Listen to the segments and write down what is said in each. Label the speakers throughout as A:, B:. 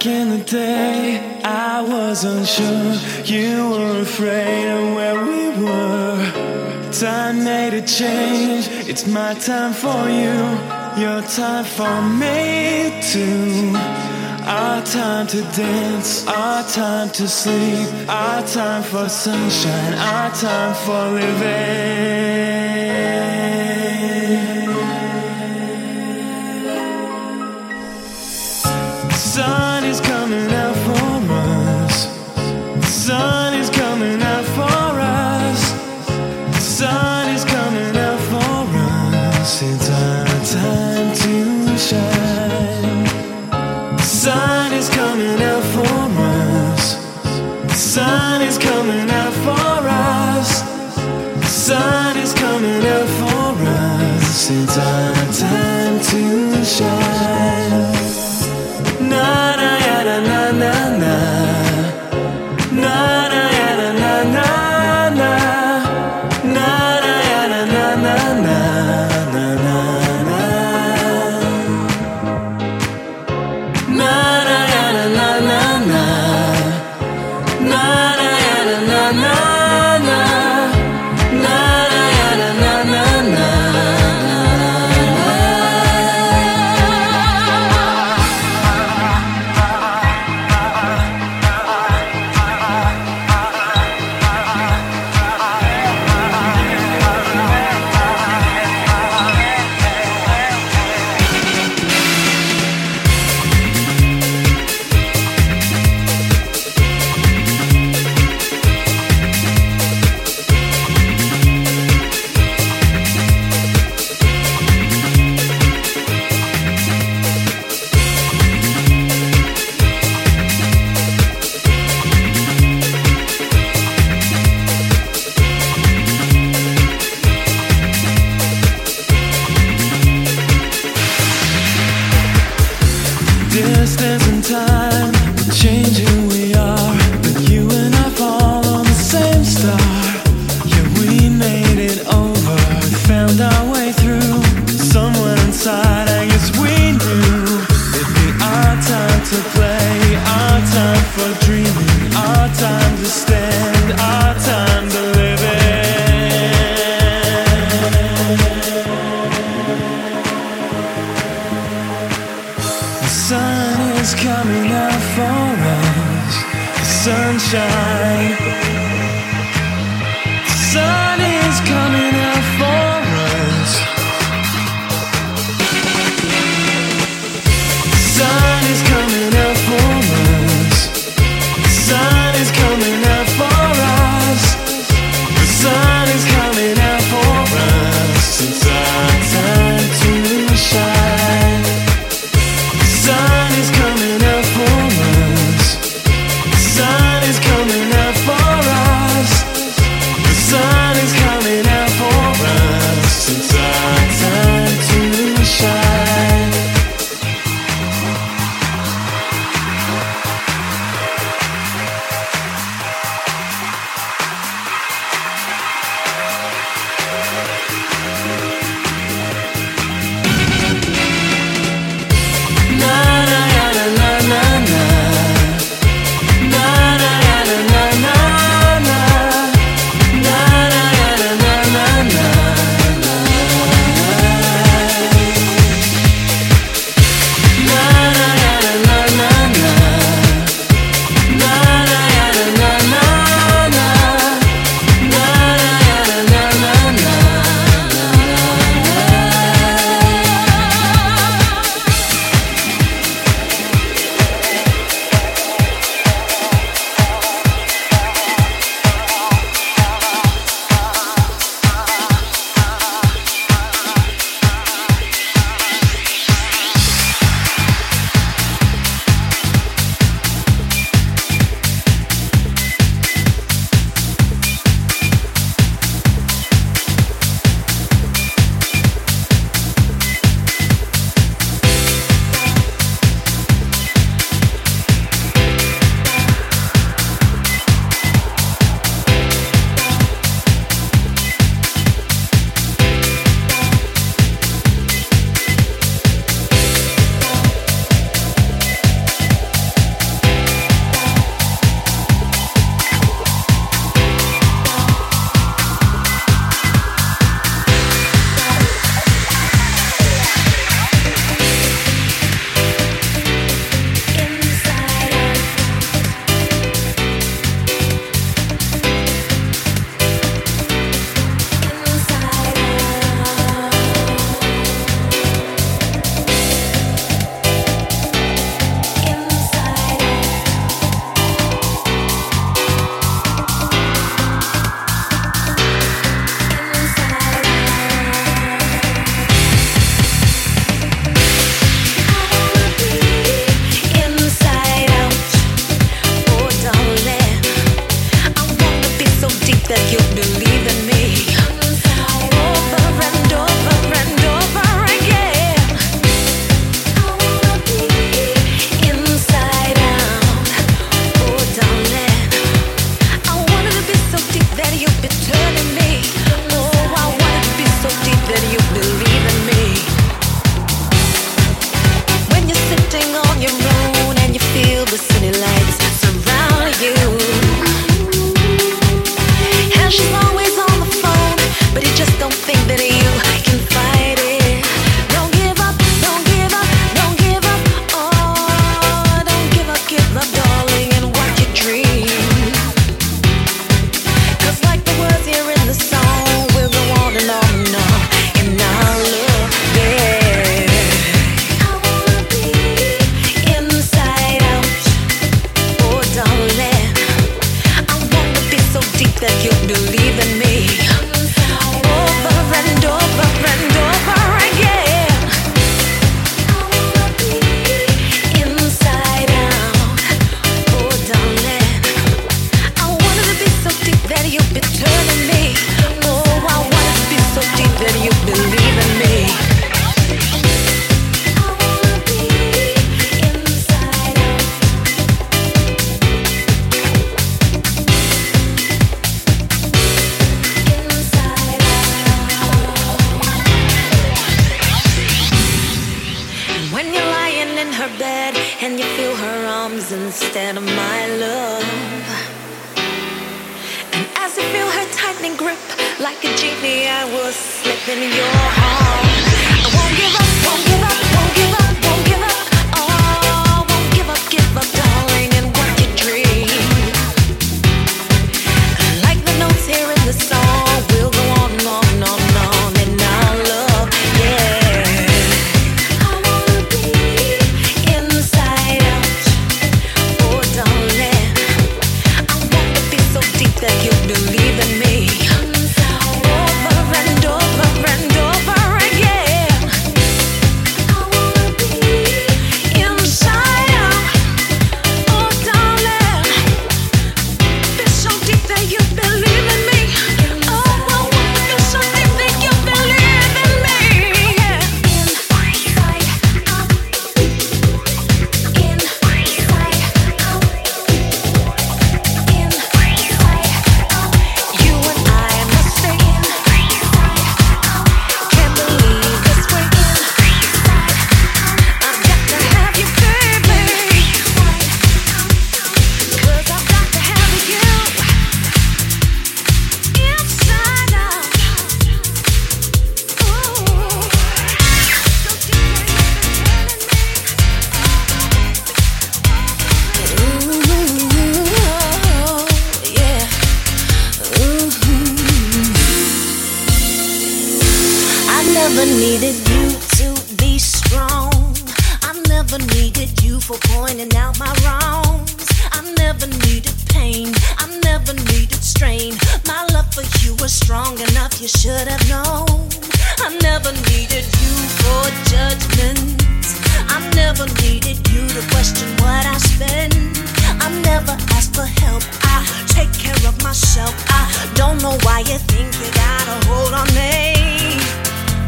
A: Back in the day, I wasn't sure. You were afraid of where we were. Time made a change. It's my time for you. Your time for me, too. Our time to dance, our time to sleep, our time for sunshine, our time for living. Sun
B: in your never needed you to be strong. I never needed you for pointing out my wrongs. I never needed pain. I never needed strain. My love for you was strong enough, you should have known. I never needed you for judgment. I never needed you to question what I spend. I never ask for help. I take care of myself. I don't know why you think you gotta hold on me.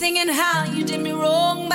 B: thinking how you did me wrong.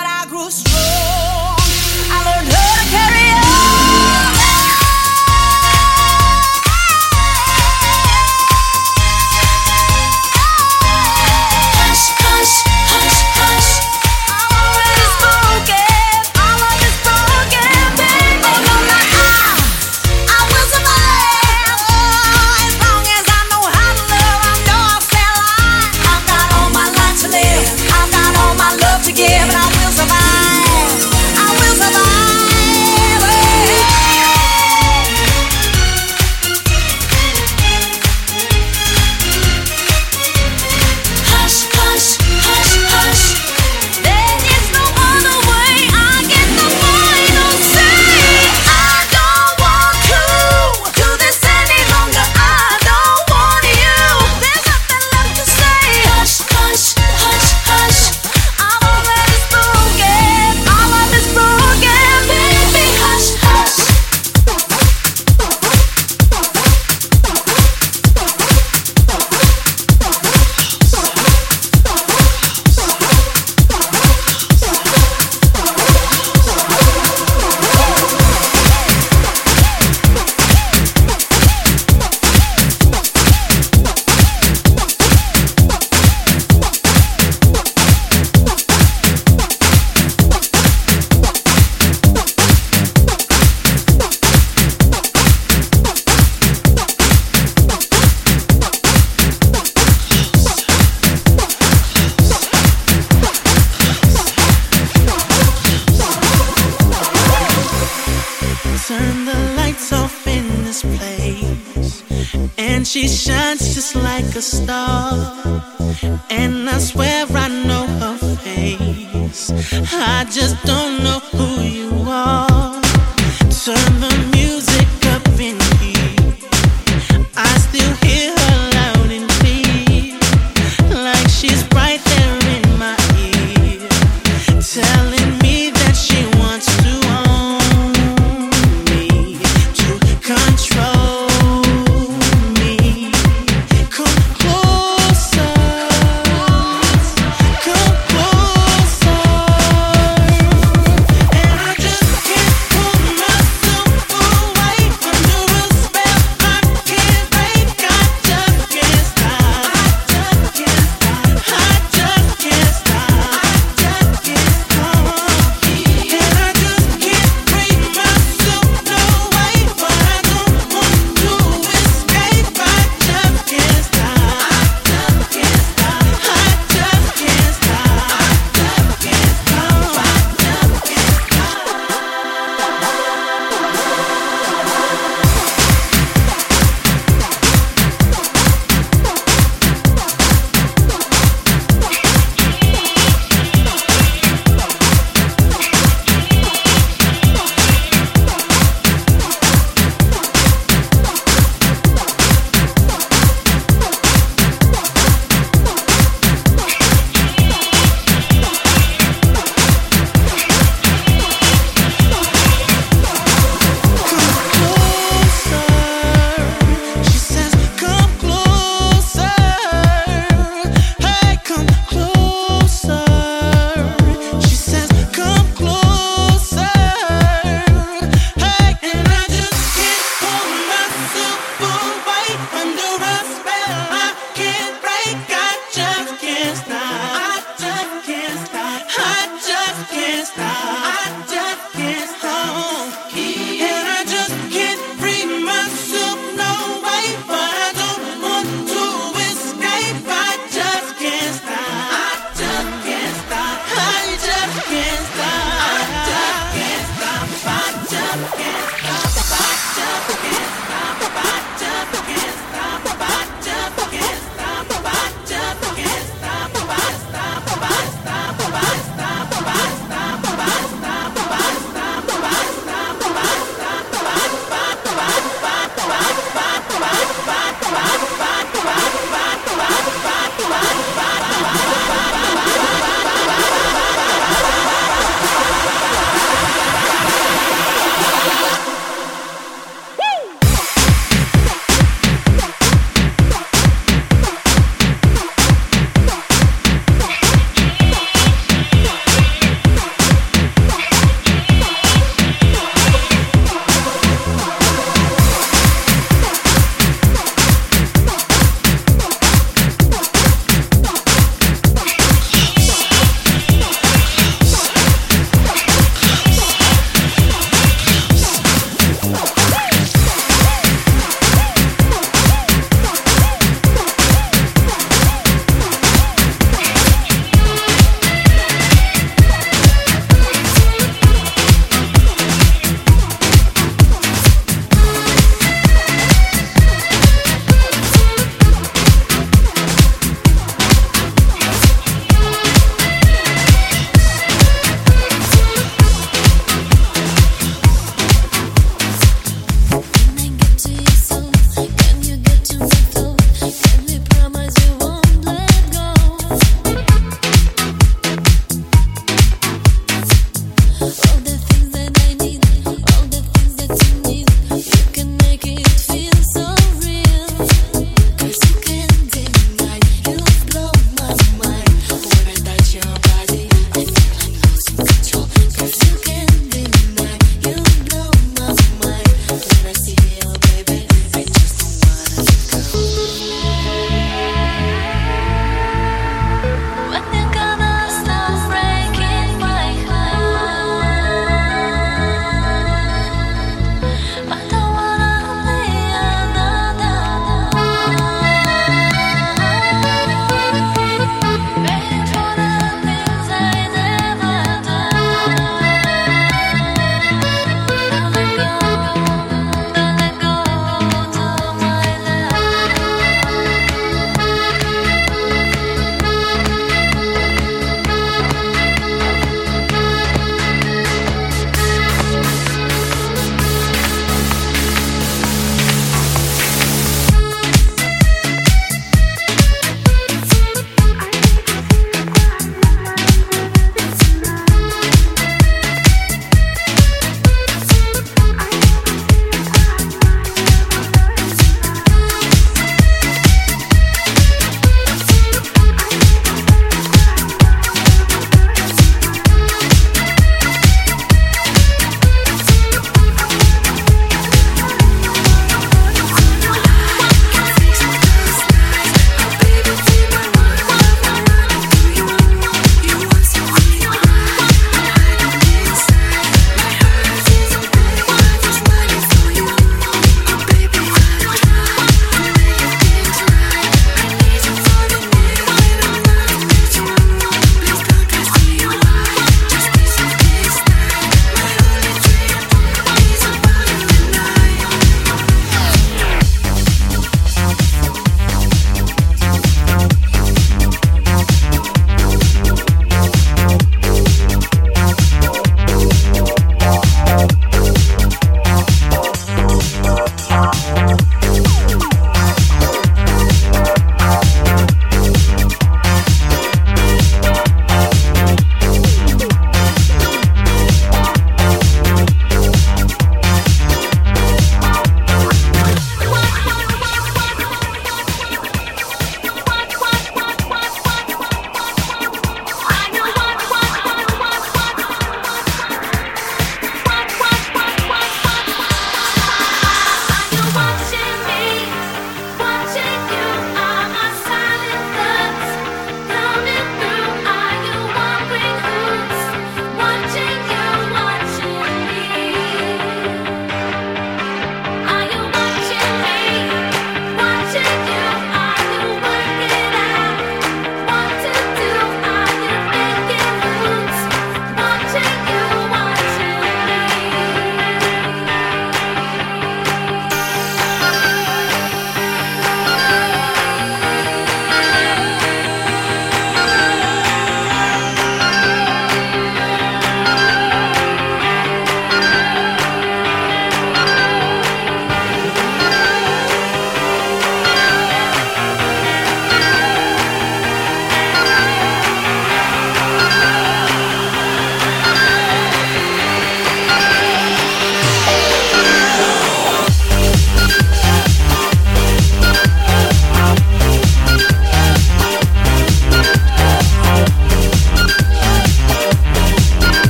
B: and
C: she shines just like a star. And I swear I know her face, I just don't know